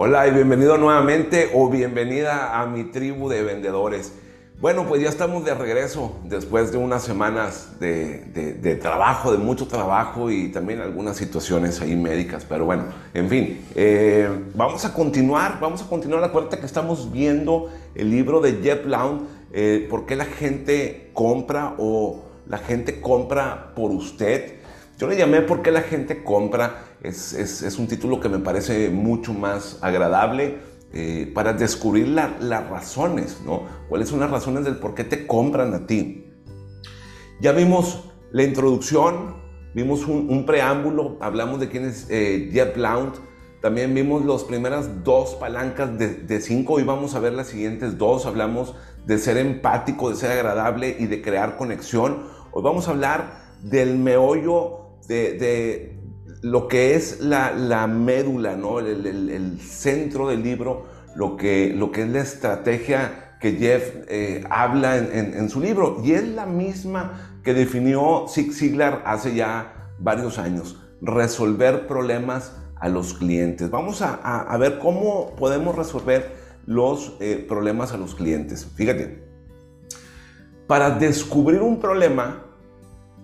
Hola y bienvenido nuevamente o bienvenida a mi tribu de vendedores. Bueno, pues ya estamos de regreso después de unas semanas de, trabajo, de mucho trabajo y también algunas situaciones ahí médicas. Pero bueno, en fin, eh, vamos a continuar, vamos a continuar. Acuérdate que estamos viendo el libro de Jeff Lound, eh, ¿por qué la gente compra o la gente compra por usted? Yo le llamé ¿Por qué la gente compra? Es, es, un título que me parece mucho más agradable eh, para descubrir las razones, ¿no? ¿Cuáles son las razones del por qué te compran a ti? Ya vimos la introducción, vimos un, preámbulo, hablamos de quién es eh, Jeff Blount, también vimos las primeras dos palancas de, de cinco y vamos a ver las siguientes dos. Hablamos de ser empático, de ser agradable y de crear conexión. Hoy vamos a hablar del meollo de, lo que es la, médula, ¿no? El, centro del libro, lo que, lo que es la estrategia que Jeff eh, habla en, su libro. Y es la misma que definió Zig Ziglar hace ya varios años, resolver problemas a los clientes. Vamos a, ver cómo podemos resolver los eh, problemas a los clientes. Fíjate, para descubrir un problema,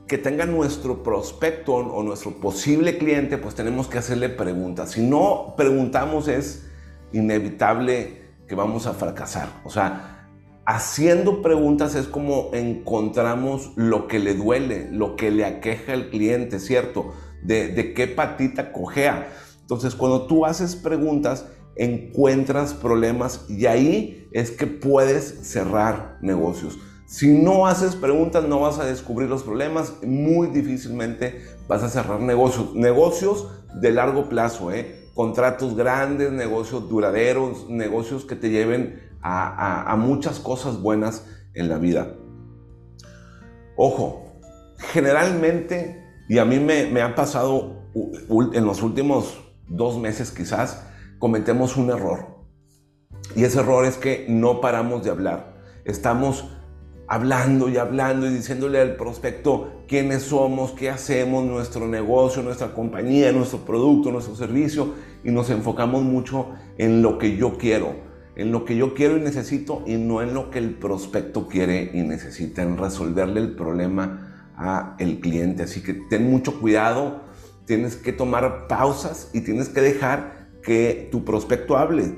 que tenga nuestro prospecto o nuestro posible cliente, pues tenemos que hacerle preguntas. Si no preguntamos es inevitable que vamos a fracasar. O sea, haciendo preguntas es como encontramos lo que le duele, lo que le aqueja al cliente, ¿cierto? De, de qué patita cojea. Entonces, cuando tú haces preguntas, encuentras problemas y ahí es que puedes cerrar negocios. Si no haces preguntas, no vas a descubrir los problemas. Muy difícilmente vas a cerrar negocios. Negocios de largo plazo, ¿eh? contratos grandes, negocios duraderos, negocios que te lleven a, muchas cosas buenas en la vida. Ojo, generalmente, y a mí me, me ha pasado en los últimos dos meses quizás, cometemos un error. Y ese error es que no paramos de hablar. Estamos hablando y hablando y diciéndole al prospecto quiénes somos, qué hacemos, nuestro negocio, nuestra compañía, nuestro producto, nuestro servicio y nos enfocamos mucho en lo que yo quiero, en lo que yo quiero y necesito y no en lo que el prospecto quiere y necesita, en resolverle el problema a el cliente. Así que ten mucho cuidado, tienes que tomar pausas y tienes que dejar que tu prospecto hable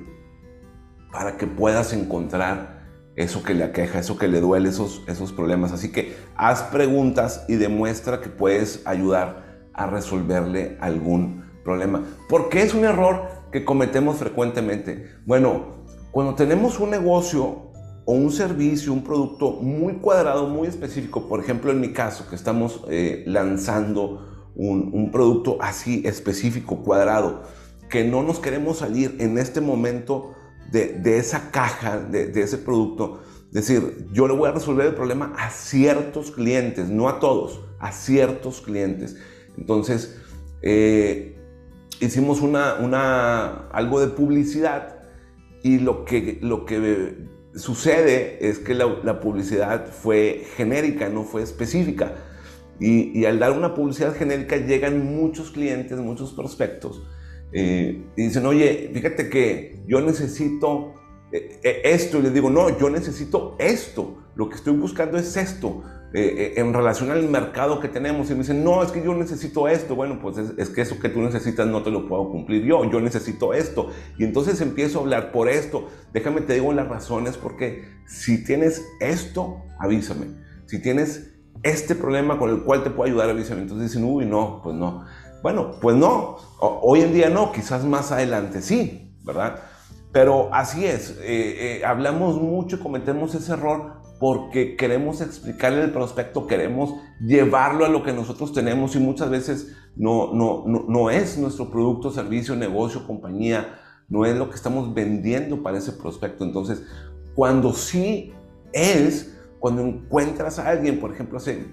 para que puedas encontrar eso que le aqueja, eso que le duele, esos, esos problemas. Así que haz preguntas y demuestra que puedes ayudar a resolverle algún problema. ¿Por qué es un error que cometemos frecuentemente? Bueno, cuando tenemos un negocio o un servicio, un producto muy cuadrado, muy específico, por ejemplo en mi caso, que estamos eh, lanzando un, producto así específico, cuadrado, que no nos queremos salir en este momento de, esa caja, de, ese producto. Decir, yo le voy a resolver el problema a ciertos clientes, no a todos, a ciertos clientes. Entonces, eh, hicimos una, una, algo de publicidad y lo que, lo que sucede es que la, publicidad fue genérica, no fue específica. Y, al dar una publicidad genérica llegan muchos clientes, muchos prospectos eh, y dicen, oye, fíjate que yo necesito eh, eh, esto. Y les digo, no, yo necesito esto. Lo que estoy buscando es esto. en relación al mercado que tenemos. Y me dicen, no, es que yo necesito esto. Bueno, pues es, que eso que tú necesitas no te lo puedo cumplir yo. Yo necesito esto. Y entonces empiezo a hablar por esto. Déjame te digo las razones porque si tienes esto, avísame. Si tienes este problema con el cual te puedo ayudar, avísame. Entonces dicen, uy, no, pues no. Bueno, pues no, hoy en día no, quizás más adelante sí, ¿verdad? Pero así es, eh, eh, hablamos mucho cometemos ese error porque queremos explicarle al prospecto, queremos llevarlo a lo que nosotros tenemos y muchas veces no, no, no, es nuestro producto, servicio, negocio, compañía, no es lo que estamos vendiendo para ese prospecto. Entonces, cuando sí es, cuando encuentras a alguien, por ejemplo, hace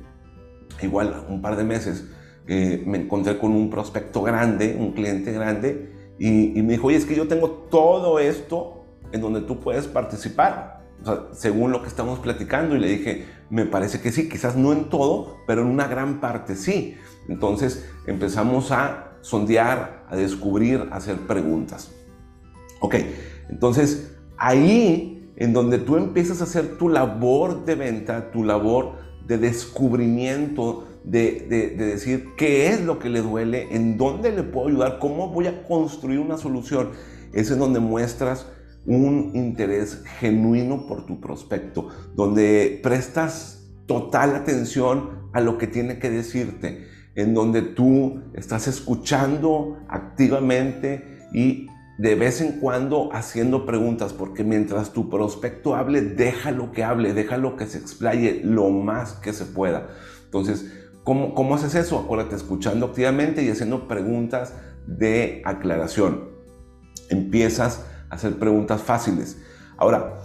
igual un par de meses, me encontré con un prospecto grande, un cliente grande, y, me dijo, oye, es que yo tengo todo esto en donde tú puedes participar, según lo que estamos platicando, y le dije, me parece que sí, quizás no en todo, pero en una gran parte sí. Entonces empezamos a sondear, a descubrir, a hacer preguntas. Ok, entonces ahí en donde tú empiezas a hacer tu labor de venta, tu labor de descubrimiento, de, de, decir qué es lo que le duele, en dónde le puedo ayudar, cómo voy a construir una solución, es en donde muestras un interés genuino por tu prospecto, donde prestas total atención a lo que tiene que decirte, en donde tú estás escuchando activamente y de vez en cuando haciendo preguntas, porque mientras tu prospecto hable, déjalo que hable, déjalo que se explaye lo más que se pueda. Entonces, ¿cómo, cómo haces eso? Acuérdate, escuchando activamente y haciendo preguntas de aclaración. Empiezas a hacer preguntas fáciles. Ahora,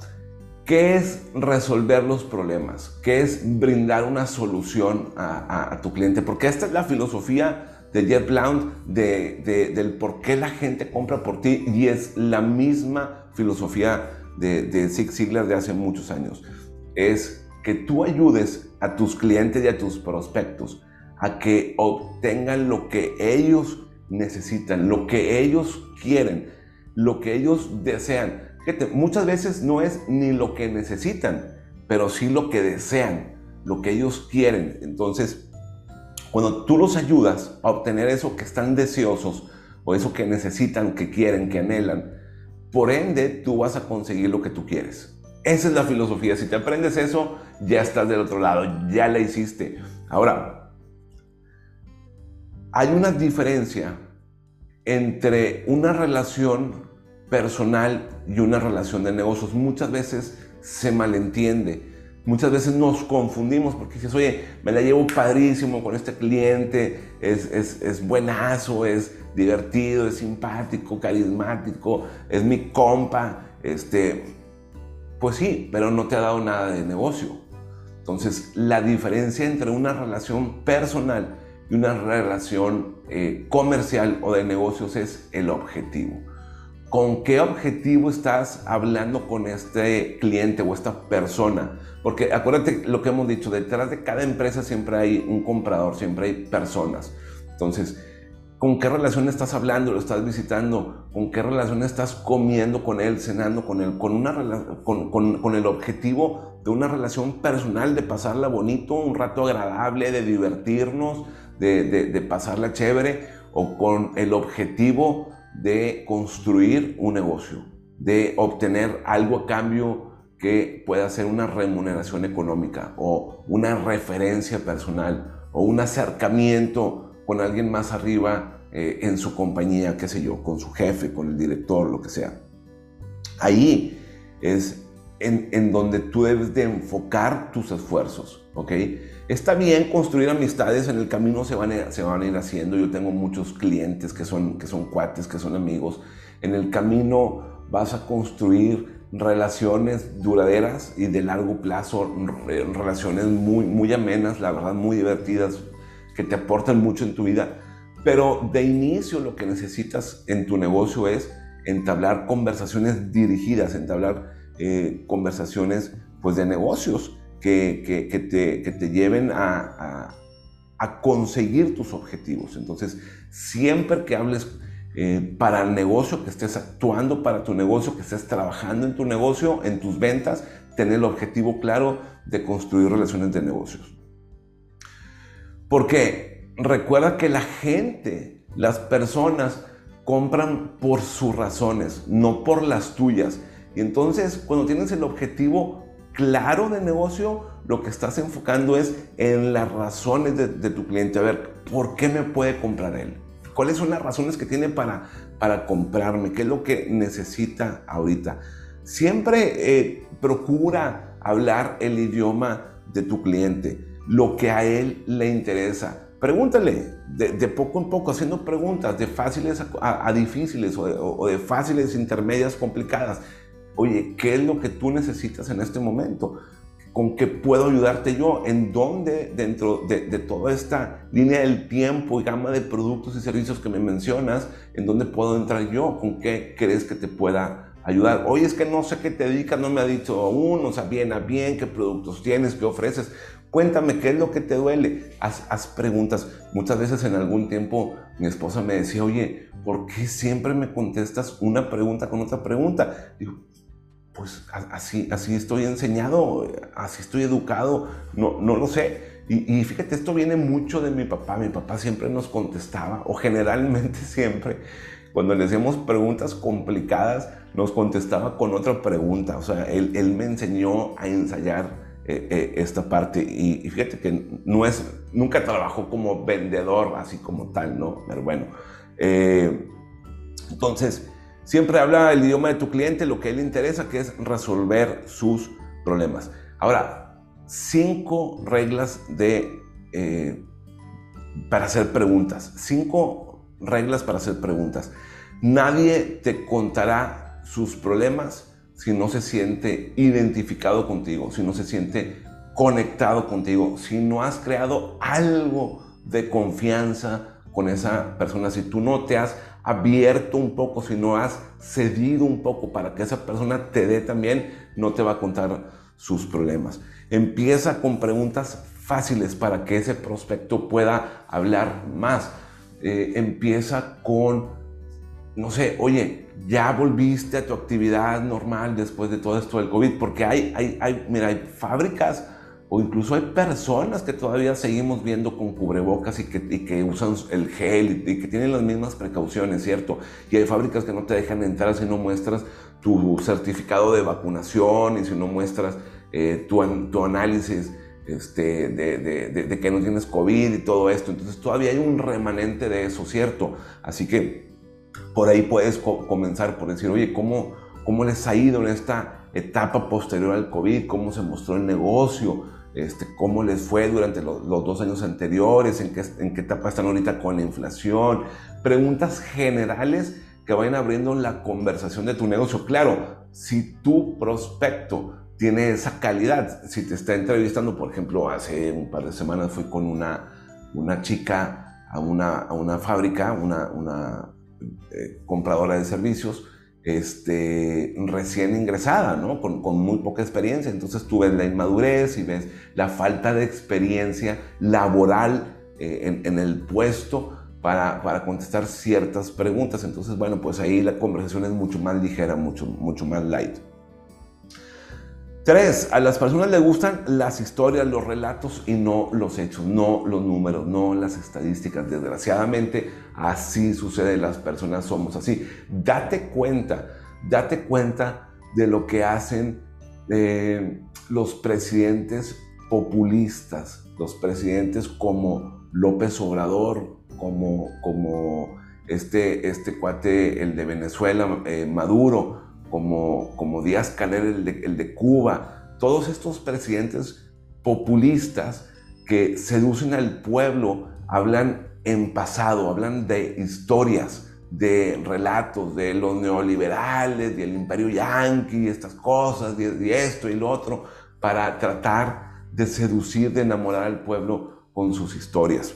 ¿qué es resolver los problemas? ¿Qué es brindar una solución a tu cliente? Porque esta es la filosofía de Jeff Blount, de, del por qué la gente compra por ti y es la misma filosofía de, de Zig Ziglar de hace muchos años. Es que tú ayudes a tus clientes y a tus prospectos a que obtengan lo que ellos necesitan, lo que ellos quieren, lo que ellos desean. muchas veces no es ni lo que necesitan, pero sí lo que desean, lo que ellos quieren. Entonces, cuando tú los ayudas a obtener eso que están deseosos o eso que necesitan, que quieren, que anhelan, por ende tú vas a conseguir lo que tú quieres. Esa es la filosofía. Si te aprendes eso, ya estás del otro lado, ya la hiciste. Ahora, hay una diferencia entre una relación personal y una relación de negocios. Muchas veces se malentiende. Muchas veces nos confundimos porque dices, oye, me la llevo padrísimo con este cliente, es, es, es buenazo, es divertido, es simpático, carismático, es mi compa. Este, pues sí, pero no te ha dado nada de negocio. Entonces, la diferencia entre una relación personal y una relación eh, comercial o de negocios es el objetivo. ¿Con qué objetivo estás hablando con este cliente o esta persona? Porque acuérdate lo que hemos dicho, detrás de cada empresa siempre hay un comprador, siempre hay personas. Entonces, ¿con qué relación estás hablando? ¿Lo estás visitando? ¿Con qué relación estás comiendo con él, cenando con él? Con, una, con, con, el objetivo de una relación personal, de pasarla bonito, un rato agradable, de divertirnos, de, de, de pasarla chévere, o con el objetivo de construir un negocio, de obtener algo a cambio que pueda ser una remuneración económica o una referencia personal o un acercamiento con alguien más arriba eh, en su compañía, qué sé yo, con su jefe, con el director, lo que sea. Ahí es en, donde tú debes de enfocar tus esfuerzos, ¿ok? Está bien construir amistades, en el camino se van, a, se van ir haciendo. Yo tengo muchos clientes que son, que son cuates, que son amigos. En el camino vas a construir relaciones duraderas y de largo plazo, relaciones muy, muy amenas, la verdad, muy divertidas, que te aportan mucho en tu vida. Pero de inicio lo que necesitas en tu negocio es entablar conversaciones dirigidas, entablar eh, conversaciones pues, de negocios que, que, te, que te, lleven a, a, conseguir tus objetivos. Entonces, siempre que hables eh, para el negocio, que estés actuando para tu negocio, que estés trabajando en tu negocio, en tus ventas, tener el objetivo claro de construir relaciones de negocios. Porque recuerda que la gente, las personas, compran por sus razones, no por las tuyas. Y entonces, cuando tienes el objetivo claro de negocio, lo que estás enfocando es en las razones de, de tu cliente. A ver, ¿por qué me puede comprar él? ¿Cuáles son las razones que tiene para, para comprarme? ¿Qué es lo que necesita ahorita? Siempre eh, procura hablar el idioma de tu cliente, lo que a él le interesa. Pregúntale de, poco en poco, haciendo preguntas de fáciles a, difíciles o de, fáciles, intermedias, complicadas. Oye, ¿qué es lo que tú necesitas en este momento? con qué puedo ayudarte yo, en dónde dentro de, toda esta línea del tiempo y gama de productos y servicios que me mencionas, en dónde puedo entrar yo, con qué crees que te pueda ayudar. Oye, es que no sé qué te dedicas, no me ha dicho aún, o sea, bien a bien, qué productos tienes, qué ofreces. Cuéntame qué es lo que te duele. Haz, haz, preguntas. Muchas veces en algún tiempo mi esposa me decía, oye, ¿por qué siempre me contestas una pregunta con otra pregunta? Digo, pues así, así estoy enseñado, así estoy educado, no, no lo sé. Y, y, fíjate, esto viene mucho de mi papá. Mi papá siempre nos contestaba, o generalmente siempre, cuando le hacíamos preguntas complicadas, nos contestaba con otra pregunta. O sea, él, él me enseñó a ensayar eh, eh, esta parte. Y, fíjate que no es, nunca trabajó como vendedor, así como tal, ¿no? Pero bueno. Eh, entonces, siempre habla el idioma de tu cliente, lo que a él le interesa, que es resolver sus problemas. Ahora, cinco reglas de, para hacer preguntas. Cinco reglas para hacer preguntas. Nadie te contará sus problemas si no se siente identificado contigo, si no se siente conectado contigo, si no has creado algo de confianza con esa persona, si tú no te has abierto un poco, si no has cedido un poco para que esa persona te dé también, no te va a contar sus problemas. Empieza con preguntas fáciles para que ese prospecto pueda hablar más. Eh, empieza con no sé, oye, ya volviste a tu actividad normal después de todo esto del COVID, porque hay, hay, hay, mira, hay fábricas o incluso hay personas que todavía seguimos viendo con cubrebocas y que, usan el gel y, que tienen las mismas precauciones, ¿cierto? Y hay fábricas que no te dejan entrar si no muestras tu certificado de vacunación y si no muestras eh, tu, análisis este, de, que no tienes COVID y todo esto. Entonces todavía hay un remanente de eso, ¿cierto? Así que por ahí puedes comenzar por decir, oye, ¿cómo, ¿cómo les ha ido en esta etapa posterior al COVID? ¿Cómo se mostró el negocio? Este, ¿Cómo les fue durante los, dos años anteriores? ¿En qué, ¿En qué etapa están ahorita con la inflación? Preguntas generales que vayan abriendo la conversación de tu negocio. Claro, si tu prospecto tiene esa calidad, si te está entrevistando, por ejemplo, hace un par de semanas fui con una, una chica a una, a una fábrica, una, una eh, compradora de servicios, este, recién ingresada, ¿no? Con, muy poca experiencia. Entonces tú ves la inmadurez y ves la falta de experiencia laboral eh, en, en, el puesto para, para, contestar ciertas preguntas. Entonces, bueno, pues ahí la conversación es mucho más ligera, mucho, mucho más light. Tres, a las personas les gustan las historias, los relatos y no los hechos, no los números, no las estadísticas. Desgraciadamente, así sucede, las personas somos así. Date cuenta, date cuenta de lo que hacen eh, los presidentes populistas, los presidentes como López Obrador, como, como este, este cuate, el de Venezuela, eh, Maduro como, como Díaz Canel, el de, Cuba, todos estos presidentes populistas que seducen al pueblo, hablan en pasado, hablan de historias, de relatos de los neoliberales, del imperio yanqui, estas cosas, y esto y lo otro, para tratar de seducir, de enamorar al pueblo con sus historias.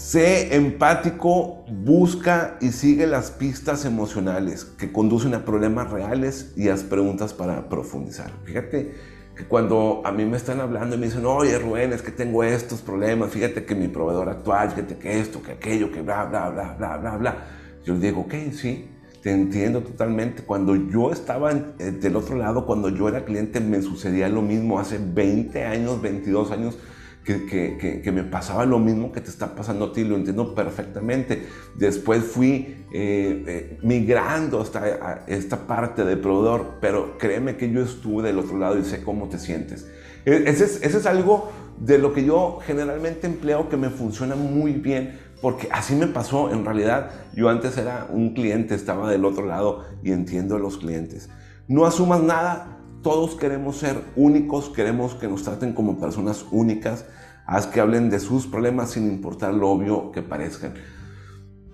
Sé empático, busca y sigue las pistas emocionales que conducen a problemas reales y haz preguntas para profundizar. Fíjate que cuando a mí me están hablando y me dicen, oye Rubén, es que tengo estos problemas, fíjate que mi proveedor actual, fíjate que esto, que aquello, que bla, bla, bla, bla, bla, bla. Yo les digo, ok, sí, te entiendo totalmente. Cuando yo estaba eh, del otro lado, cuando yo era cliente, me sucedía lo mismo hace 20 años, 22 años que, que, me pasaba lo mismo que te está pasando a ti, lo entiendo perfectamente. Después fui eh, eh, migrando hasta esta parte de proveedor, pero créeme que yo estuve del otro lado y sé cómo te sientes. E, ese es, ese es algo de lo que yo generalmente empleo que me funciona muy bien, porque así me pasó en realidad. Yo antes era un cliente, estaba del otro lado y entiendo a los clientes. No asumas nada, todos queremos ser únicos, queremos que nos traten como personas únicas. Haz que hablen de sus problemas sin importar lo obvio que parezcan.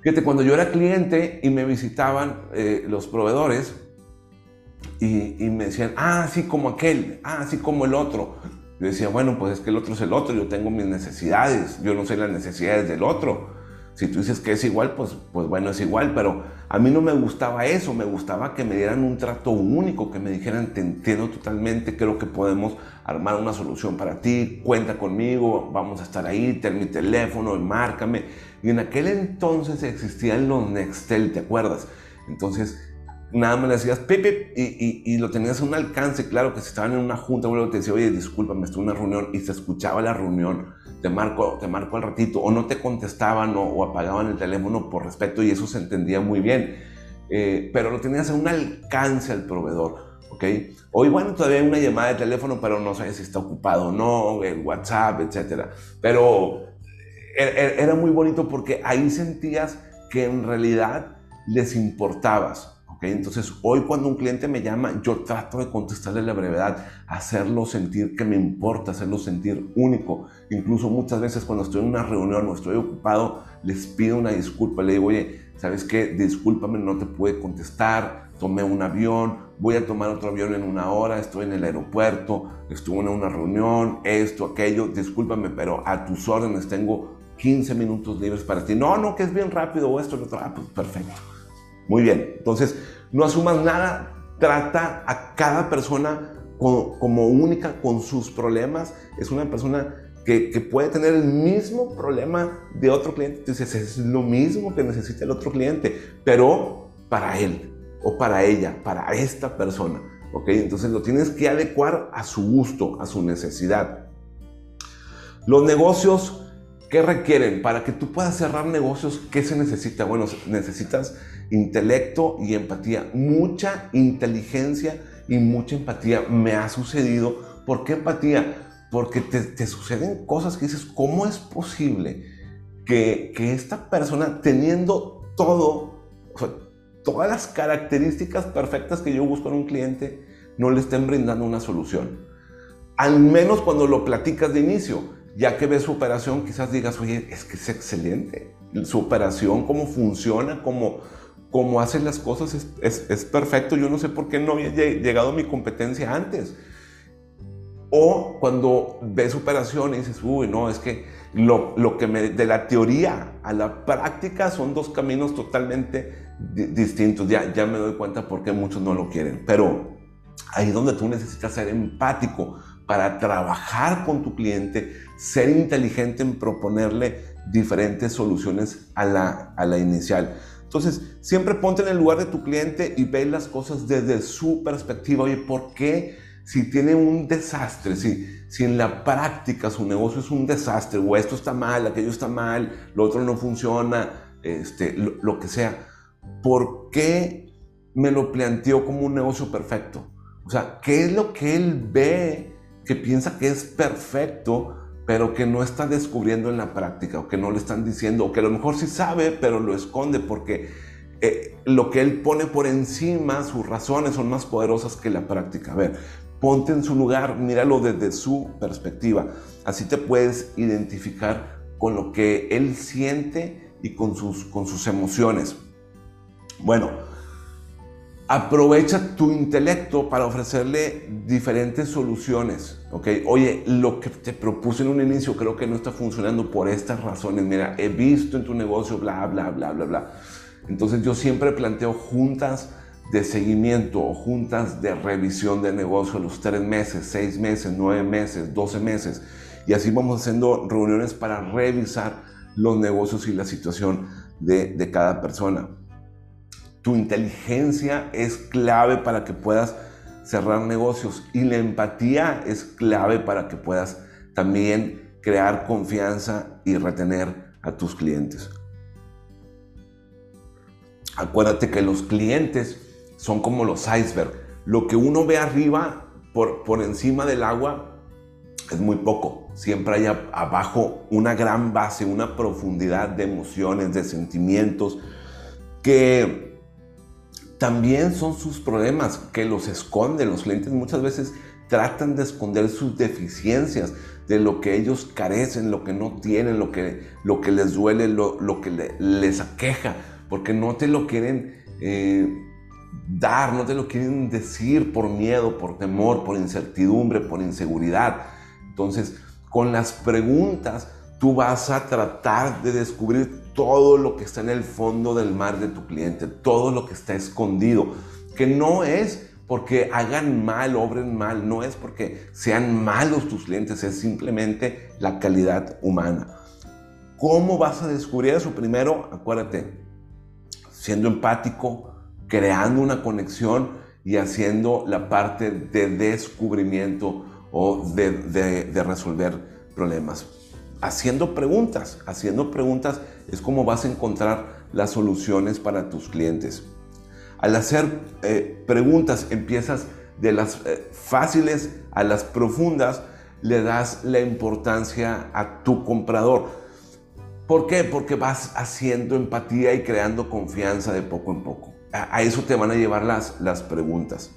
Fíjate, cuando yo era cliente y me visitaban eh, los proveedores y, y, me decían, ah, así como aquel, ah, así como el otro. Yo decía, bueno, pues es que el otro es el otro, yo tengo mis necesidades, yo no sé las necesidades del otro. Si tú dices que es igual, pues, pues bueno, es igual, pero a mí no me gustaba eso, me gustaba que me dieran un trato único, que me dijeran, te entiendo totalmente, creo que podemos armar una solución para ti, cuenta conmigo, vamos a estar ahí, ten mi teléfono, márcame. Y en aquel entonces existían los Nextel, ¿te acuerdas? Entonces, nada más le decías Pepe y, y, lo tenías a un alcance. Claro que si estaban en una junta, uno te decía, oye, discúlpame, estoy en una reunión y se escuchaba la reunión te marco, te marco al ratito, o no te contestaban o, apagaban el teléfono por respeto y eso se entendía muy bien. Eh, pero lo tenías a un alcance al proveedor, ¿ok? Hoy, bueno, todavía hay una llamada de teléfono, pero no sabes si está ocupado o no, el WhatsApp, etc. Pero eh, e, era muy bonito porque ahí sentías que en realidad les importabas, entonces, hoy cuando un cliente me llama, yo trato de contestarle la brevedad, hacerlo sentir que me importa, hacerlo sentir único. Incluso muchas veces cuando estoy en una reunión o estoy ocupado, les pido una disculpa, le digo, oye, ¿sabes qué? Discúlpame, no te pude contestar, tomé un avión, voy a tomar otro avión en una hora, estoy en el aeropuerto, estuve en una reunión, esto, aquello, discúlpame, pero a tus órdenes tengo 15 minutos libres para ti. No, no, que es bien rápido o esto, lo otro. Ah, pues perfecto. Muy bien, entonces no asumas nada, trata a cada persona como, única con sus problemas. Es una persona que, puede tener el mismo problema de otro cliente. Entonces es lo mismo que necesita el otro cliente, pero para él o para ella, para esta persona. ¿ok? Entonces lo tienes que adecuar a su gusto, a su necesidad. Los negocios, ¿qué requieren? Para que tú puedas cerrar negocios, ¿qué se necesita? Bueno, necesitas intelecto y empatía, mucha inteligencia y mucha empatía me ha sucedido. ¿Por qué empatía? Porque te, suceden cosas que dices, ¿cómo es posible que, esta persona teniendo todo, todas las características perfectas que yo busco en un cliente, no le estén brindando una solución? Al menos cuando lo platicas de inicio, ya que ves su operación, quizás digas, oye, es que es excelente. Su operación, cómo funciona, cómo, como hacen las cosas es, perfecto. Yo no sé por qué no había llegado a mi competencia antes. O cuando ves operación y dices, uy, no, es que lo, lo que me, de la teoría a la práctica son dos caminos totalmente distintos. Ya, ya me doy cuenta por qué muchos no lo quieren. Pero ahí es donde tú necesitas ser empático para trabajar con tu cliente, ser inteligente en proponerle diferentes soluciones a la, a la inicial. Entonces, siempre ponte en el lugar de tu cliente y ve las cosas desde su perspectiva. Oye, ¿por qué si tiene un desastre, si, si en la práctica su negocio es un desastre, o esto está mal, aquello está mal, lo otro no funciona, este, lo, lo que sea, ¿por qué me lo planteó como un negocio perfecto? O sea, ¿qué es lo que él ve que piensa que es perfecto? Pero que no está descubriendo en la práctica o que no le están diciendo, o que a lo mejor sí sabe, pero lo esconde porque eh, lo que él pone por encima, sus razones son más poderosas que la práctica. A ver, ponte en su lugar, míralo desde su perspectiva. Así te puedes identificar con lo que él siente y con sus, con sus emociones. Bueno, aprovecha tu intelecto para ofrecerle diferentes soluciones, ¿ok? Oye, lo que te propuse en un inicio creo que no está funcionando por estas razones. Mira, he visto en tu negocio, bla, bla, bla, bla, bla. Entonces yo siempre planteo juntas de seguimiento o juntas de revisión de negocio los tres meses, seis meses, nueve meses, doce meses. Y así vamos haciendo reuniones para revisar los negocios y la situación de cada persona. Tu inteligencia es clave para que puedas cerrar negocios y la empatía es clave para que puedas también crear confianza y retener a tus clientes. Acuérdate que los clientes son como los iceberg. Lo que uno ve arriba, por, por encima del agua, es muy poco. Siempre hay abajo una gran base, una profundidad de emociones, de sentimientos, que también son sus problemas que los esconden. Los clientes muchas veces tratan de esconder sus deficiencias, de lo que ellos carecen, lo que no tienen, lo que, lo que les duele, lo, que les aqueja, porque no te lo quieren eh, dar, no te lo quieren decir por miedo, por temor, por incertidumbre, por inseguridad. Entonces, con las preguntas, tú vas a tratar de descubrir todo lo que está en el fondo del mar de tu cliente, todo lo que está escondido, que no es porque hagan mal, obren mal, no es porque sean malos tus clientes, es simplemente la calidad humana. ¿Cómo vas a descubrir eso? Primero, acuérdate, siendo empático, creando una conexión y haciendo la parte de descubrimiento o de, resolver problemas. Haciendo preguntas, haciendo preguntas es como vas a encontrar las soluciones para tus clientes. Al hacer eh, preguntas empiezas de las eh, fáciles a las profundas, le das la importancia a tu comprador. ¿Por qué? Porque vas haciendo empatía y creando confianza de poco en poco. A, eso te van a llevar las, las preguntas.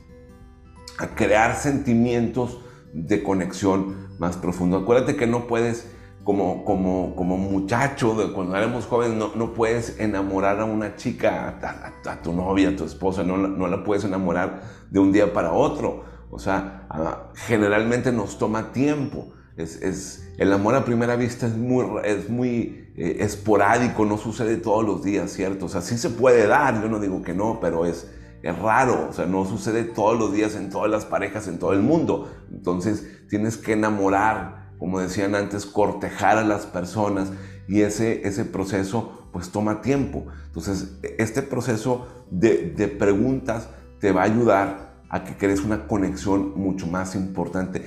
A crear sentimientos de conexión más profundo. Acuérdate que no puedes, como, como, como muchacho, de cuando éramos jóvenes, no, no puedes enamorar a una chica, a, tu novia, a tu esposa, no, no, la puedes enamorar de un día para otro. O sea, generalmente nos toma tiempo. Es, es, el amor a primera vista es muy, es muy eh, esporádico, no sucede todos los días, ¿cierto? O sea, sí se puede dar, yo no digo que no, pero es, es raro, o sea, no sucede todos los días en todas las parejas, en todo el mundo. Entonces tienes que enamorar, como decían antes, cortejar a las personas y ese, ese proceso pues toma tiempo. Entonces, este proceso de, de preguntas te va a ayudar a que crees una conexión mucho más importante.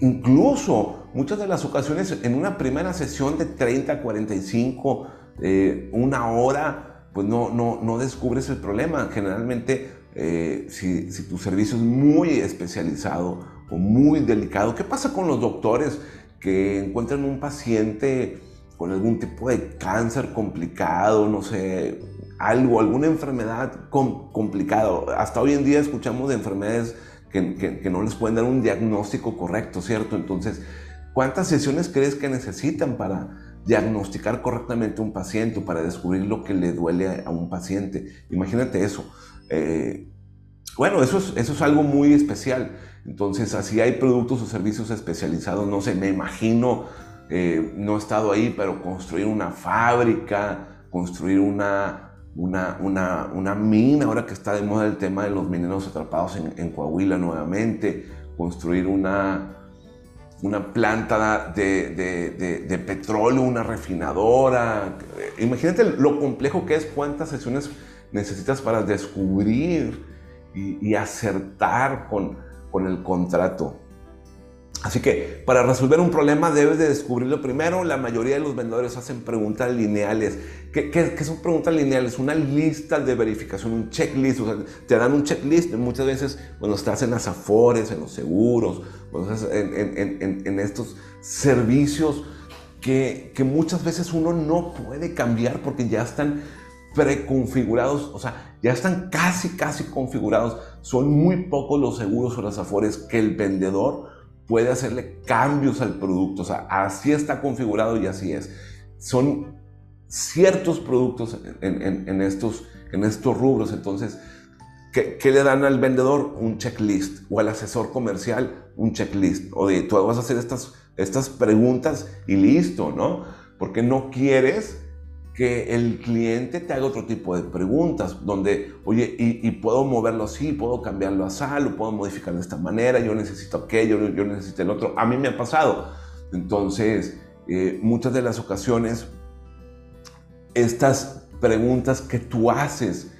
Incluso muchas de las ocasiones en una primera sesión de 30, 45, eh, una hora, pues no, no, no descubres el problema. Generalmente, eh, si, si, tu servicio es muy especializado o muy delicado, ¿qué pasa con los doctores que encuentran un paciente con algún tipo de cáncer complicado, no sé, algo, alguna enfermedad complicada. Hasta hoy en día escuchamos de enfermedades que, no les pueden dar un diagnóstico correcto, ¿cierto? Entonces, ¿cuántas sesiones crees que necesitan para diagnosticar correctamente un paciente, para descubrir lo que le duele a un paciente? Imagínate eso. Eh, bueno, eso es, eso es algo muy especial. Entonces, así hay productos o servicios especializados, no sé, me imagino, eh, no he estado ahí, pero construir una fábrica, construir una, una, una, mina, ahora que está de moda el tema de los mineros atrapados en, Coahuila nuevamente, construir una, una planta de, de, de, petróleo, una refinadora. Imagínate lo complejo que es, cuántas sesiones necesitas para descubrir y acertar con, con el contrato. Así que para resolver un problema debes de descubrirlo primero. La mayoría de los vendedores hacen preguntas lineales. ¿Qué, son preguntas lineales? Una lista de verificación, un checklist. O te dan un checklist muchas veces cuando estás en las afores, en los seguros, en, en, estos servicios que, que muchas veces uno no puede cambiar porque ya están preconfigurados, o sea, ya están casi, casi configurados. Son muy pocos los seguros o las afores que el vendedor puede hacerle cambios al producto. O sea, así está configurado y así es. Son ciertos productos en, estos, en estos rubros. Entonces, ¿qué, le dan al vendedor? Un checklist. O al asesor comercial, un checklist. O de, tú vas a hacer estas, estas preguntas y listo, ¿no? Porque no quieres que el cliente te haga otro tipo de preguntas, donde, oye, y, puedo moverlo así, puedo cambiarlo a sal, lo puedo modificar de esta manera, yo necesito aquello, yo necesito el otro. A mí me ha pasado. Entonces, eh, muchas de las ocasiones, estas preguntas que tú haces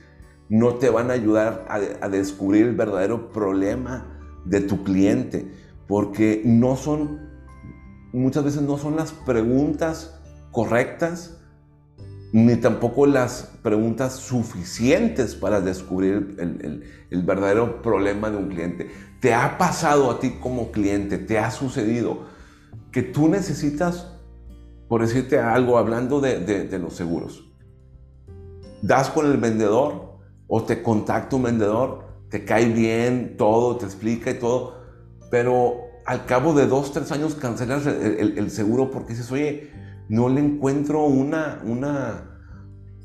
no te van a ayudar a, a descubrir el verdadero problema de tu cliente, porque no son, muchas veces no son las preguntas correctas, ni tampoco las preguntas suficientes para descubrir el, verdadero problema de un cliente. ¿Te ha pasado a ti como cliente, te ha sucedido que tú necesitas, por decirte algo, hablando de, los seguros, das con el vendedor o te contacta un vendedor, te cae bien todo, te explica y todo, pero al cabo de dos, tres años cancelas el, el seguro porque dices, oye, no le encuentro una, una,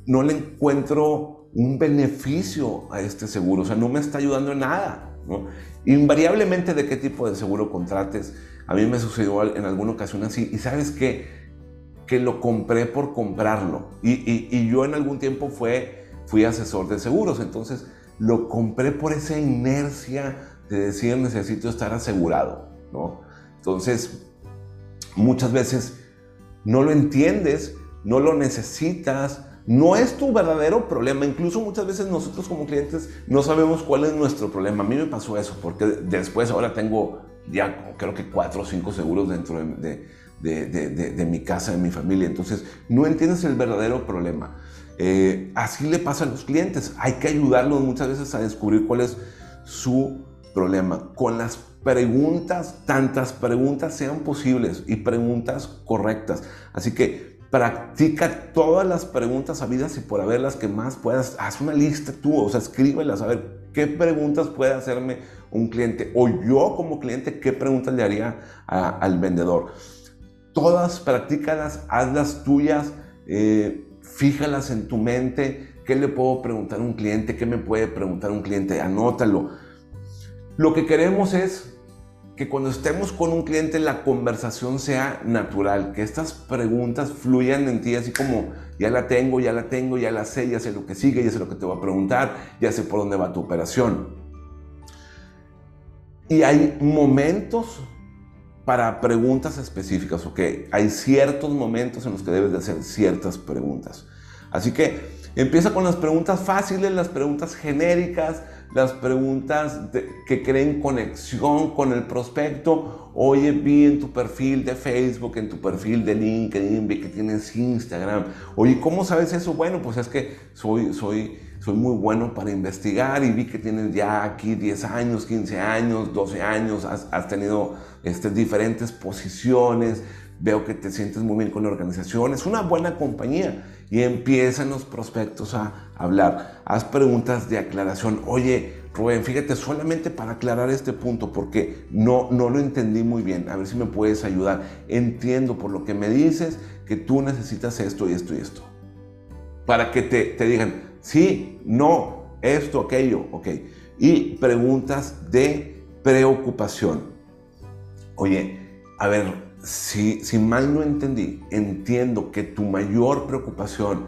no le encuentro un beneficio a este seguro, o sea, no me está ayudando en nada. Invariablemente de qué tipo de seguro contrates, a mí me sucedió en alguna ocasión así, y sabes que que lo compré por comprarlo. Y, yo en algún tiempo fue, fui asesor de seguros, entonces lo compré por esa inercia de decir necesito estar asegurado, ¿no? Entonces, muchas veces no lo entiendes, no lo necesitas, no es tu verdadero problema. Incluso muchas veces nosotros como clientes no sabemos cuál es nuestro problema. A mí me pasó eso, porque después ahora tengo ya creo que cuatro o cinco seguros dentro de, de, mi casa, de mi familia. Entonces, no entiendes el verdadero problema. Eh, así le pasa a los clientes. Hay que ayudarlos muchas veces a descubrir cuál es su problema. Con las preguntas, tantas preguntas sean posibles y preguntas correctas. Así que practica todas las preguntas habidas y por haber las que más puedas. Haz una lista tú, o sea, escríbelas, a ver qué preguntas puede hacerme un cliente o yo como cliente, qué preguntas le haría al vendedor. Todas, practícalas, hazlas tuyas, eh, fíjalas en tu mente. ¿Qué le puedo preguntar a un cliente? ¿Qué me puede preguntar un cliente? Anótalo. Lo que queremos es que cuando estemos con un cliente la conversación sea natural, que estas preguntas fluyan en ti así como ya la tengo, ya la tengo, ya la sé, ya sé lo que sigue, ya sé lo que te voy a preguntar, ya sé por dónde va tu operación. Y hay momentos para preguntas específicas, ¿ok? Hay ciertos momentos en los que debes de hacer ciertas preguntas. Así que empieza con las preguntas fáciles, las preguntas genéricas, las preguntas que creen conexión con el prospecto. Oye, vi en tu perfil de Facebook, en tu perfil de LinkedIn, vi que tienes Instagram. Oye, ¿cómo sabes eso? Bueno, pues es que soy, soy, soy muy bueno para investigar y vi que tienes ya aquí 10 años, 15 años, 12 años, has, has tenido este, diferentes posiciones, veo que te sientes muy bien con la organización, es una buena compañía y empiezan los prospectos a hablar. Haz preguntas de aclaración. Oye, Rubén, fíjate, solamente para aclarar este punto, porque no, no lo entendí muy bien, a ver si me puedes ayudar. Entiendo por lo que me dices que tú necesitas esto y esto y esto. Para que te, te digan, sí, no, esto, aquello, ok. Y preguntas de preocupación. Oye, a ver, si, mal no entendí, entiendo que tu mayor preocupación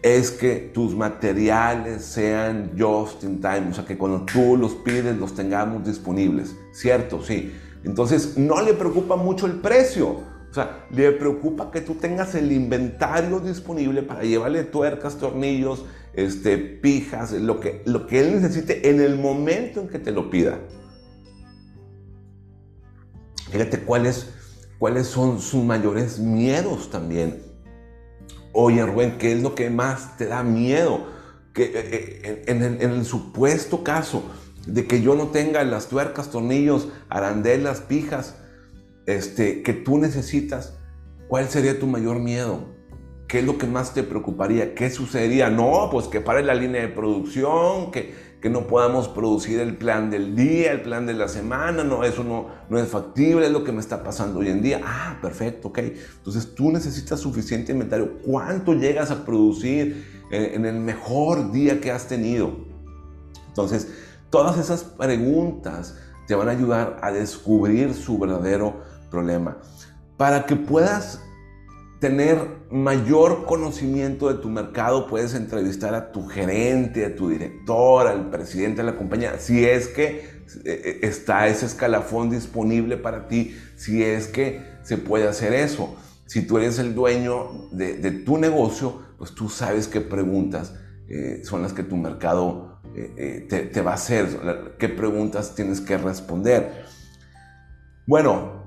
es que tus materiales sean just in time, o sea, que cuando tú los pides los tengamos disponibles, ¿cierto? Sí. Entonces, no le preocupa mucho el precio, o sea, le preocupa que tú tengas el inventario disponible para llevarle tuercas, tornillos, este, pijas, lo que, lo que él necesite en el momento en que te lo pida. Fíjate cuál es cuáles son sus mayores miedos también. Oye, Rubén, ¿qué es lo que más te da miedo? Que, eh, eh, en, el, supuesto caso de que yo no tenga las tuercas, tornillos, arandelas, pijas, este, que tú necesitas, ¿cuál sería tu mayor miedo? ¿Qué es lo que más te preocuparía? ¿Qué sucedería? No, pues que pare la línea de producción, que, que no podamos producir el plan del día, el plan de la semana, no, eso no, no es factible, es lo que me está pasando hoy en día. Ah, perfecto, ok. Entonces tú necesitas suficiente inventario. ¿Cuánto llegas a producir eh, en el mejor día que has tenido? Entonces, todas esas preguntas te van a ayudar a descubrir su verdadero problema. Para que puedas tener mayor conocimiento de tu mercado, puedes entrevistar a tu gerente, a tu director, al presidente de la compañía, si es que eh, eh, está ese escalafón disponible para ti, si es que se puede hacer eso. Si tú eres el dueño de, tu negocio, pues tú sabes qué preguntas eh, son las que tu mercado te, te va a hacer, qué preguntas tienes que responder. Bueno,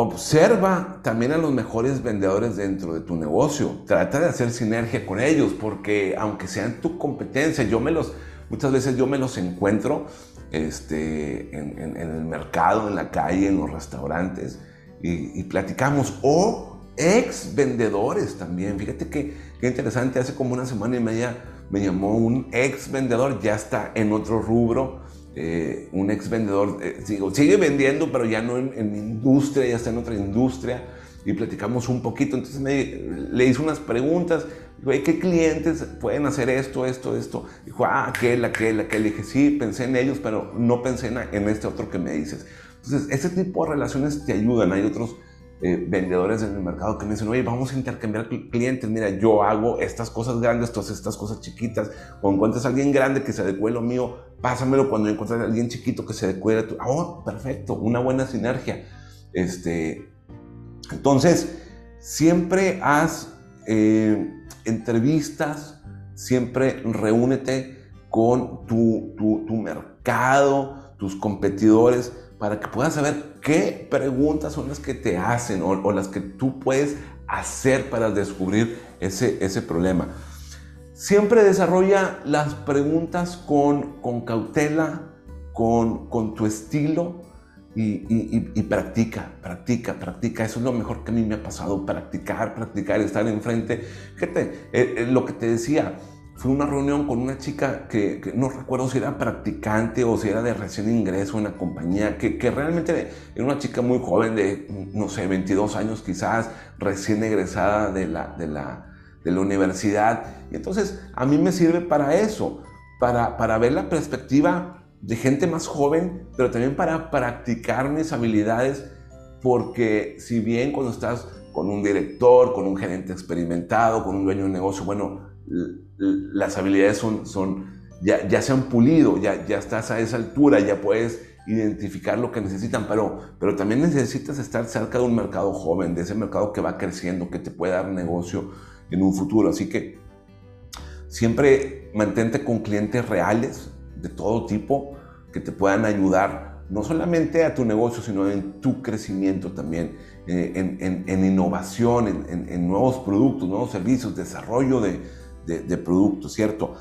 Observa también a los mejores vendedores dentro de tu negocio. Trata de hacer sinergia con ellos porque aunque sean tu competencia, yo me los, muchas veces yo me los encuentro este, en, el mercado, en la calle, en los restaurantes y, platicamos. O ex vendedores también. Fíjate que, qué interesante, hace como una semana y media me llamó un ex vendedor, ya está en otro rubro eh, un ex vendedor, eh, sigue vendiendo, pero ya no en, industria, ya está en otra industria, y platicamos un poquito. Entonces le hice unas preguntas, ¿qué clientes pueden hacer esto, esto, esto? Dijo, ah, aquel, aquel, aquel. Le dije, sí, pensé en ellos, pero no pensé en, en este otro que me dices. Entonces, ese tipo de relaciones te ayudan. Hay otros eh, vendedores en el mercado que me dicen, oye, vamos a intercambiar clientes, mira, yo hago estas cosas grandes, tú haces estas cosas chiquitas, o encuentras a alguien grande que se adecue lo mío, pásamelo. Cuando encuentres a alguien chiquito que se adecue a tu... Oh, perfecto, una buena sinergia. Este, entonces, siempre haz eh, entrevistas, siempre reúnete con tu, tu mercado, tus competidores, para que puedas saber qué preguntas son las que te hacen o, las que tú puedes hacer para descubrir ese, ese problema. Siempre desarrolla las preguntas con, con cautela, con, con tu estilo y, y, practica, practica, practica. Eso es lo mejor que a mí me ha pasado, practicar, practicar, estar enfrente. Fíjate, eh, eh, lo que te decía, fue una reunión con una chica que, no recuerdo si era practicante o si era de recién ingreso en la compañía, que, que, realmente era una chica muy joven, de, no sé, 22 años quizás, recién egresada de la, de la, de la universidad. Y entonces a mí me sirve para eso, para, para ver la perspectiva de gente más joven, pero también para practicar mis habilidades, porque si bien cuando estás con un director, con un gerente experimentado, con un dueño de negocio, bueno, las habilidades son, son ya, ya, se han pulido, ya, ya estás a esa altura, ya puedes identificar lo que necesitan, pero, pero también necesitas estar cerca de un mercado joven, de ese mercado que va creciendo, que te puede dar negocio en un futuro. Así que siempre mantente con clientes reales de todo tipo que te puedan ayudar no solamente a tu negocio, sino en tu crecimiento también, eh, en, en, innovación, en, nuevos productos, nuevos servicios, desarrollo de, de, productos, ¿cierto?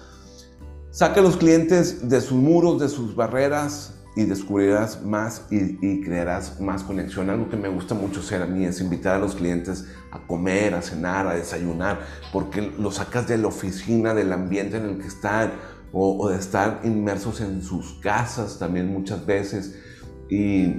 Saca a los clientes de sus muros, de sus barreras y descubrirás más y, crearás más conexión. Algo que me gusta mucho hacer a mí es invitar a los clientes a comer, a cenar, a desayunar, porque los sacas de la oficina, del ambiente en el que están o, de estar inmersos en sus casas también muchas veces. Y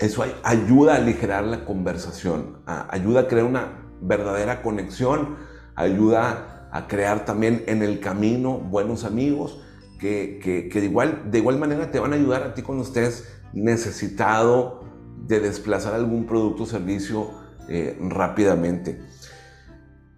eso ayuda a aligerar la conversación, ayuda a crear una verdadera conexión, ayuda a crear también en el camino buenos amigos que, que, de, igual, de igual manera te van a ayudar a ti cuando estés necesitado de desplazar algún producto o servicio eh, rápidamente.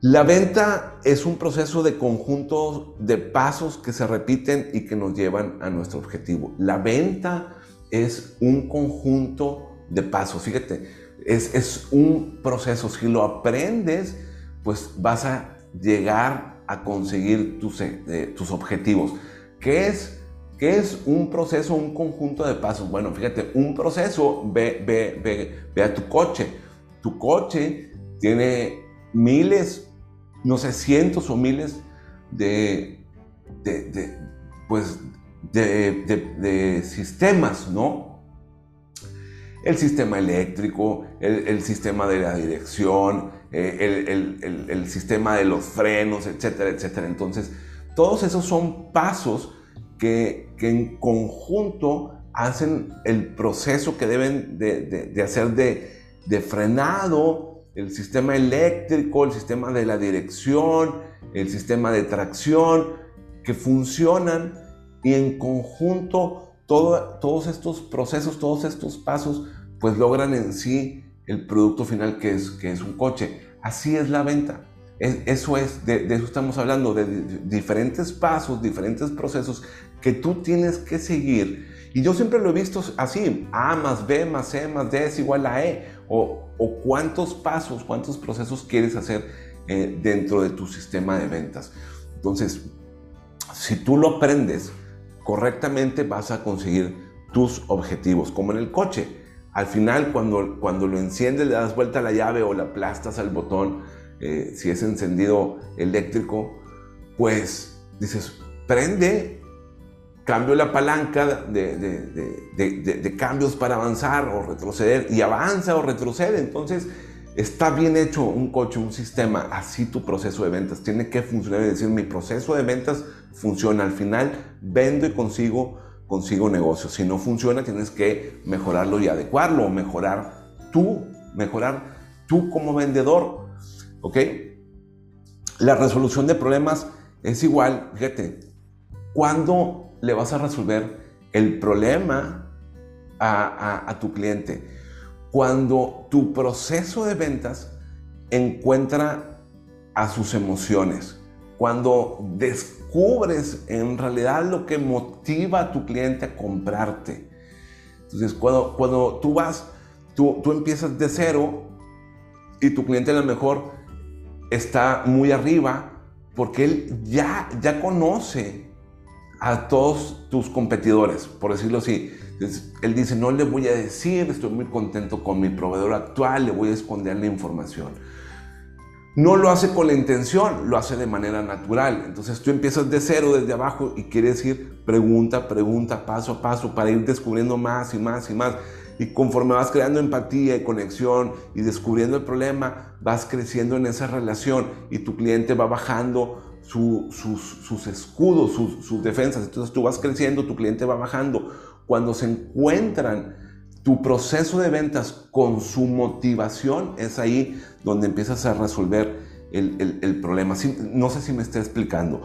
La venta es un proceso de conjunto de pasos que se repiten y que nos llevan a nuestro objetivo. La venta es un conjunto de pasos, fíjate, es, es un proceso. Si lo aprendes, pues vas a llegar a conseguir tus, eh, tus objetivos. ¿Qué es, ¿Qué es un proceso, un conjunto de pasos? Bueno, fíjate, un proceso, ve, ve, ve, a tu coche. Tu coche tiene miles, no sé, cientos o miles de, de, pues, de, de, sistemas, ¿no? El sistema eléctrico, el, el sistema de la dirección, eh, el, sistema de los frenos, etcétera, etcétera. Entonces, todos esos son pasos que, en conjunto hacen el proceso que deben de, hacer de, de, frenado, el sistema eléctrico, el sistema de la dirección, el sistema de tracción, que funcionan y en conjunto todos estos procesos, todos estos pasos, pues logran en sí el producto final que es, que es un coche. Así es la venta. eso es, de, eso estamos hablando, de, diferentes pasos, diferentes procesos que tú tienes que seguir. Y yo siempre lo he visto así, A más B más C más D es igual a E. O, o cuántos pasos, cuántos procesos quieres hacer eh, dentro de tu sistema de ventas. Entonces, si tú lo aprendes correctamente, vas a conseguir tus objetivos, como en el coche al final, cuando, cuando lo enciendes, le das vuelta a la llave o la aplastas al botón, eh, si es encendido eléctrico, pues dices, prende, cambio la palanca de, de, cambios para avanzar o retroceder y avanza o retrocede. Entonces, está bien hecho un coche, un sistema, así tu proceso de ventas tiene que funcionar. Es decir, mi proceso de ventas funciona. Al final, vendo y consigo consigo negocio. Si no funciona, tienes que mejorarlo y adecuarlo, mejorar tú, mejorar tú como vendedor. ¿Ok? La resolución de problemas es igual, fíjate, ¿cuándo le vas a resolver el problema a, tu cliente? cuando tu proceso de ventas encuentra a sus emociones, cuando descubres en realidad lo que motiva a tu cliente a comprarte. Entonces, cuando, cuando tú vas, tú, tú empiezas de cero y tu cliente a lo mejor está muy arriba porque él ya, ya conoce a todos tus competidores, por decirlo así. él dice, no le voy a decir, estoy muy contento con mi proveedor actual, le voy a esconder la información. No lo hace con la intención, lo hace de manera natural. Entonces tú empiezas de cero, desde abajo, y quiere decir pregunta, pregunta, paso a paso, para ir descubriendo más y más y más. Y conforme vas creando empatía y conexión y descubriendo el problema, vas creciendo en esa relación y tu cliente va bajando sus, escudos, sus, defensas. Entonces tú vas creciendo, tu cliente va bajando. Cuando se encuentran tu proceso de ventas con su motivación, es ahí donde empiezas a resolver el, problema. no sé si me estoy explicando.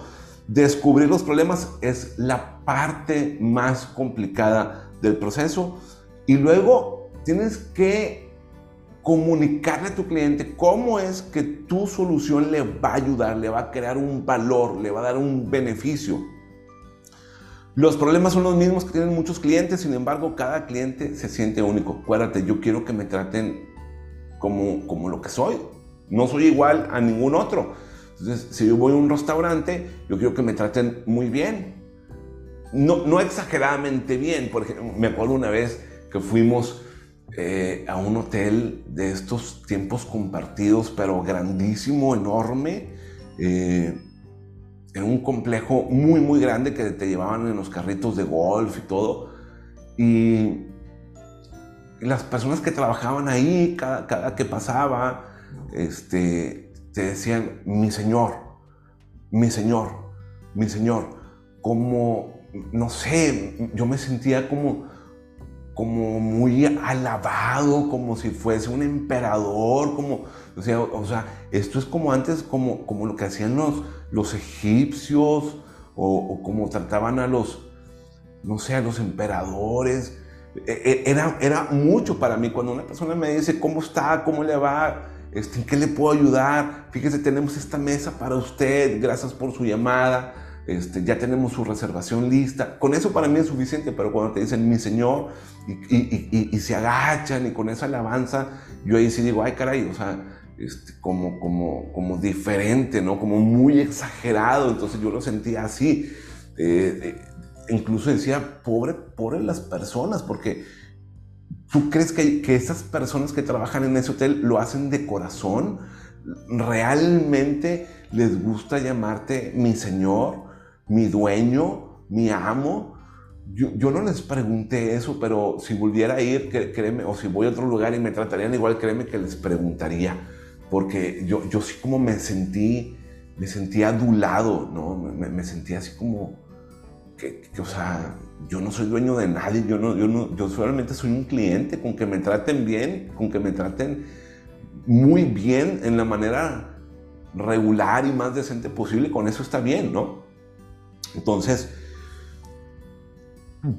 Descubrir los problemas es la parte más complicada del proceso y luego tienes que comunicarle a tu cliente cómo es que tu solución le va a ayudar, le va a crear un valor, le va a dar un beneficio. Los problemas son los mismos que tienen muchos clientes, sin embargo, cada cliente se siente único. Acuérdate, yo quiero que me traten como, como lo que soy. No soy igual a ningún otro. Entonces, si yo voy a un restaurante, yo quiero que me traten muy bien. No, no exageradamente bien. Por ejemplo, me acuerdo una vez que fuimos eh, a un hotel de estos tiempos compartidos, pero grandísimo, enorme. Eh, un complejo muy, muy grande que te llevaban en los carritos de golf y todo. Y las personas que trabajaban ahí, cada, cada que pasaba, este, te decían, mi señor, mi señor, mi señor, como, no sé, yo me sentía como como muy alabado, como si fuese un emperador, como, o sea, o sea esto es como antes, como, como lo que hacían los, los egipcios, o, como trataban a los, no sé, a los emperadores. E, e, era, era mucho para mí cuando una persona me dice, ¿cómo está? ¿Cómo le va? Este, ¿En qué le puedo ayudar? Fíjese, tenemos esta mesa para usted, gracias por su llamada. Este, ya tenemos su reservación lista. Con eso para mí es suficiente, pero cuando te dicen mi Señor y, se agachan y con esa alabanza, yo ahí sí digo, ay caray, o sea, este, como, como, como diferente, ¿no? Como muy exagerado. Entonces yo lo sentía así. Eh, eh, incluso decía, pobre, pobre las personas, porque tú crees que, que esas personas que trabajan en ese hotel lo hacen de corazón. Realmente les gusta llamarte mi Señor mi dueño, mi amo. Yo, no les pregunté eso, pero si volviera a ir, créeme, o si voy a otro lugar y me tratarían igual, créeme que les preguntaría, porque yo, yo sí como me sentí, me sentí adulado, ¿no? Me, me sentí así como, que, o sea, yo no soy dueño de nadie, yo, no, yo, no, yo solamente soy un cliente, con que me traten bien, con que me traten muy bien en la manera regular y más decente posible, con eso está bien, ¿no? Entonces,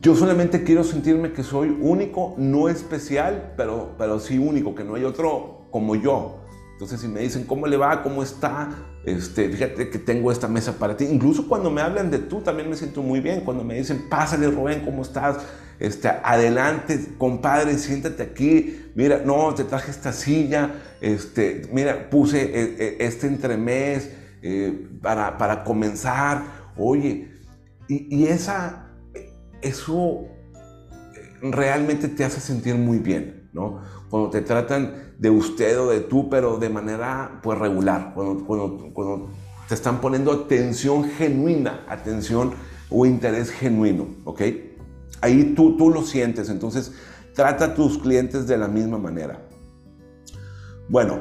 yo solamente quiero sentirme que soy único, no especial, pero, pero sí único, que no hay otro como yo. Entonces, si me dicen, ¿cómo le va? ¿Cómo está? Este, fíjate que tengo esta mesa para ti. Incluso cuando me hablan de tú, también me siento muy bien. Cuando me dicen, pásale, Rubén, ¿cómo estás? Este, adelante, compadre, siéntate aquí. Mira, no, te traje esta silla. Este, mira, puse eh, eh, este entremés eh, para, para comenzar Oye, y, esa, eso realmente te hace sentir muy bien, ¿no? Cuando te tratan de usted o de tú, pero de manera pues regular, cuando, cuando, te están poniendo atención genuina, atención o interés genuino, ¿ok? Ahí tú, tú lo sientes, entonces trata a tus clientes de la misma manera. Bueno,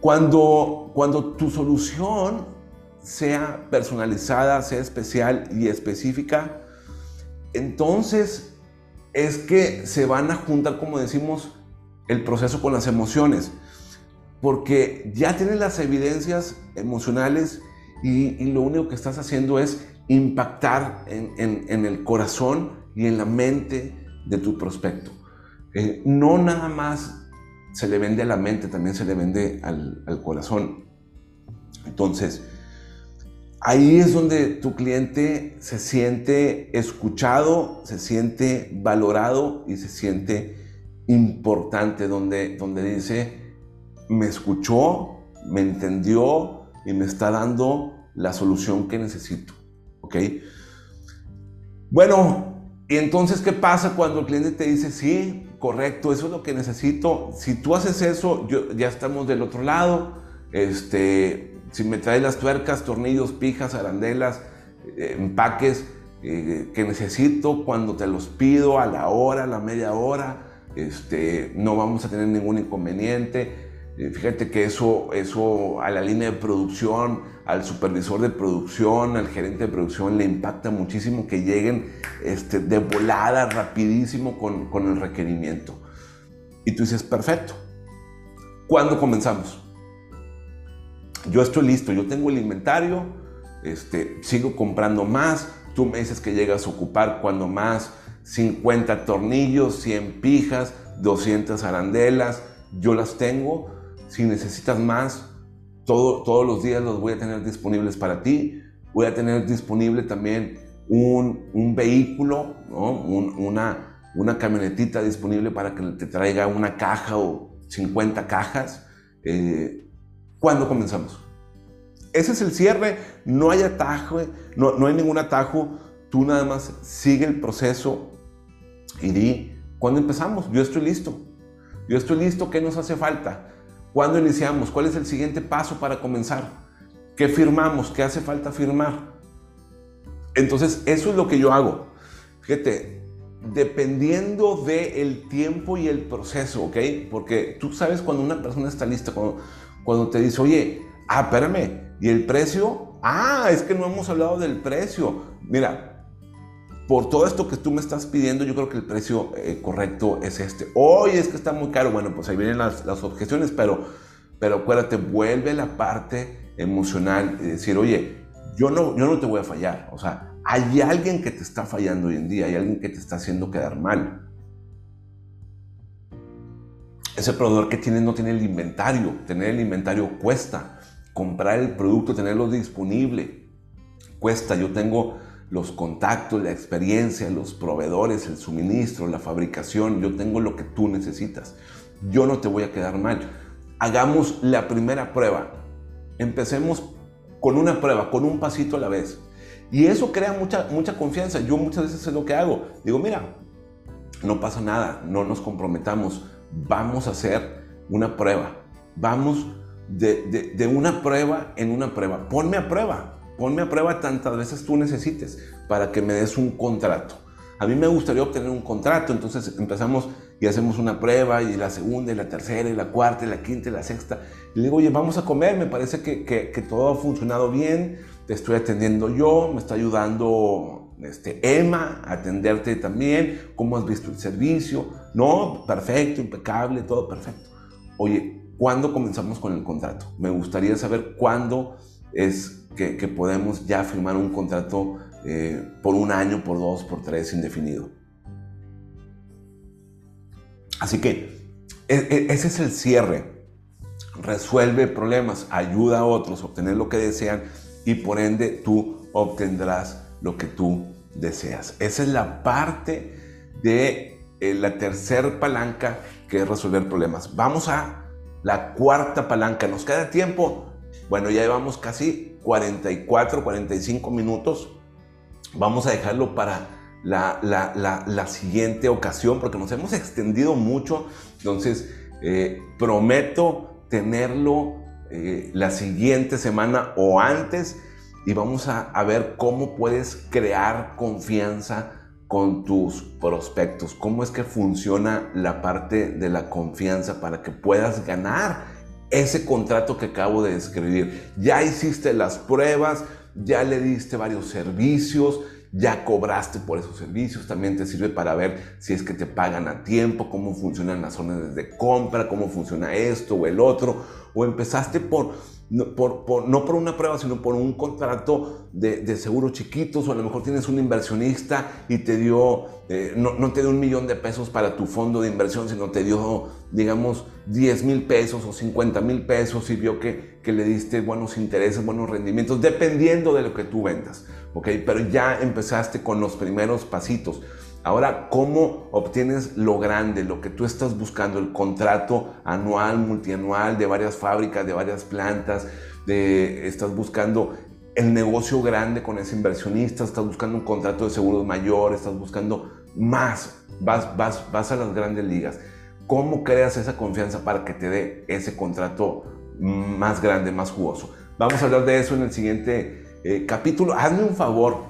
cuando, cuando tu solución sea personalizada, sea especial y específica, entonces es que se van a juntar, como decimos, el proceso con las emociones, porque ya tienes las evidencias emocionales y, lo único que estás haciendo es impactar en, el corazón y en la mente de tu prospecto. Eh, no nada más se le vende a la mente, también se le vende al, al corazón. Entonces, ahí es donde tu cliente se siente escuchado, se siente valorado y se siente importante, donde, donde dice, me escuchó, me entendió y me está dando la solución que necesito. ¿Ok? Bueno, y entonces, ¿qué pasa cuando el cliente te dice, sí, correcto, eso es lo que necesito? Si tú haces eso, yo, ya estamos del otro lado. Este, si me traes las tuercas, tornillos, pijas, arandelas, eh, empaques eh, que necesito cuando te los pido a la hora, a la media hora, este, no vamos a tener ningún inconveniente. Eh, fíjate que eso, eso a la línea de producción, al supervisor de producción, al gerente de producción le impacta muchísimo que lleguen este, de volada, rapidísimo con, con el requerimiento. Y tú dices, perfecto. ¿Cuándo comenzamos? Yo estoy listo, yo tengo el inventario, este, sigo comprando más, tú me dices que llegas a ocupar cuando más 50 tornillos, 100 pijas, 200 arandelas, yo las tengo, si necesitas más, todo, todos los días los voy a tener disponibles para ti. Voy a tener disponible también un, un vehículo, ¿no? una, una camionetita disponible para que te traiga una caja o 50 cajas. Eh, ¿Cuándo comenzamos? Ese es el cierre, no hay atajo, no, no hay ningún atajo, tú nada más sigue el proceso y di, ¿cuándo empezamos? Yo estoy listo, yo estoy listo, ¿qué nos hace falta? ¿Cuándo iniciamos? ¿Cuál es el siguiente paso para comenzar? ¿Qué firmamos? ¿Qué hace falta firmar? Entonces, eso es lo que yo hago. Fíjate, dependiendo del tiempo y el proceso, ¿ok? Porque tú sabes cuando una persona está lista, cuando, cuando te dice, oye, ah, espérame, ¿y el precio? Ah, es que no hemos hablado del precio. Mira, por todo esto que tú me estás pidiendo, yo creo que el precio eh, correcto es este. Oye, es que está muy caro. Bueno, pues ahí vienen las, objeciones, pero, pero acuérdate, vuelve la parte emocional y decir, oye, yo no, yo no te voy a fallar. O sea, hay alguien que te está fallando hoy en día, hay alguien que te está haciendo quedar mal. Ese proveedor que tienes no tiene el inventario. Tener el inventario cuesta. Comprar el producto, tenerlo disponible, cuesta. Yo tengo los contactos, la experiencia, los proveedores, el suministro, la fabricación. Yo tengo lo que tú necesitas. Yo no te voy a quedar mal. Hagamos la primera prueba. Empecemos con una prueba, con un pasito a la vez. Y eso crea mucha, mucha confianza. Yo muchas veces es lo que hago. Digo, mira, no pasa nada, no nos comprometamos. Vamos a hacer una prueba. Vamos de, de, de una prueba en una prueba. Ponme a prueba Ponme a prueba tantas veces tú necesites para que me des un contrato. A mí me gustaría obtener un contrato, entonces empezamos y hacemos una prueba y la segunda y la tercera y la cuarta y la quinta y la sexta. Y le digo, oye, vamos a comer, me parece que, que, todo ha funcionado bien, te estoy atendiendo yo, me está ayudando este, Emma a atenderte también, cómo has visto el servicio, no, perfecto, impecable, todo perfecto. Oye, ¿cuándo comenzamos con el contrato? Me gustaría saber cuándo es que, podemos ya firmar un contrato eh, por un año, por dos, por tres, indefinido. Así que e, e, ese es el cierre. Resuelve problemas, ayuda a otros a obtener lo que desean y por ende tú obtendrás lo que tú deseas. Esa es la parte de eh, la tercera palanca que es resolver problemas. Vamos a la cuarta palanca. ¿Nos queda tiempo? Bueno, ya llevamos casi 44, 45 minutos. Vamos a dejarlo para la, siguiente ocasión porque nos hemos extendido mucho. Entonces, eh, prometo tenerlo eh, la siguiente semana o antes y vamos a, a ver cómo puedes crear confianza con tus prospectos, cómo es que funciona la parte de la confianza para que puedas ganar ese contrato que acabo de describir. Ya hiciste las pruebas, ya le diste varios servicios, ya cobraste por esos servicios, también te sirve para ver si es que te pagan a tiempo, cómo funcionan las zonas de compra, cómo funciona esto o el otro, o empezaste por no por, una prueba, sino por un contrato de, de, seguros chiquitos, o a lo mejor tienes un inversionista y te dio, eh, no, no, te dio un millón de pesos para tu fondo de inversión, sino te dio, digamos, 10 mil pesos o 50 mil pesos y vio que, que le diste buenos intereses, buenos rendimientos, dependiendo de lo que tú vendas, ¿ok? Pero ya empezaste con los primeros pasitos. Ahora, ¿cómo obtienes lo grande, lo que tú estás buscando, el contrato anual, multianual de varias fábricas, de varias plantas? De, estás buscando el negocio grande con ese inversionista, estás buscando un contrato de seguros mayor, estás buscando más, vas, vas, vas a las grandes ligas. ¿Cómo creas esa confianza para que te dé ese contrato más grande, más jugoso? Vamos a hablar de eso en el siguiente eh, capítulo. Hazme un favor,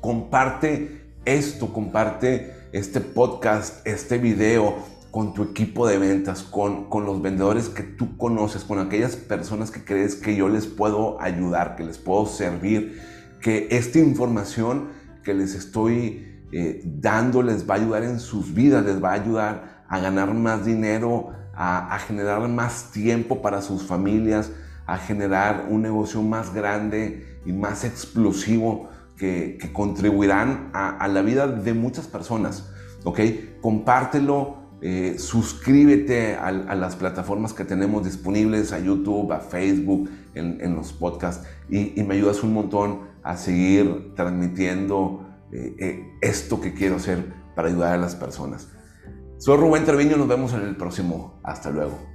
comparte esto, comparte este podcast, este video con tu equipo de ventas, con, con los vendedores que tú conoces, con aquellas personas que crees que yo les puedo ayudar, que les puedo servir, que esta información que les estoy eh, dando les va a ayudar en sus vidas, les va a ayudar a ganar más dinero, a, a generar más tiempo para sus familias, a generar un negocio más grande y más explosivo que, contribuirán a, la vida de muchas personas. ¿ok? Compártelo, eh, suscríbete a, las plataformas que tenemos disponibles, a YouTube, a Facebook, en, los podcasts, y, me ayudas un montón a seguir transmitiendo eh, eh, esto que quiero hacer para ayudar a las personas. Soy Rubén Treviño, nos vemos en el próximo. Hasta luego.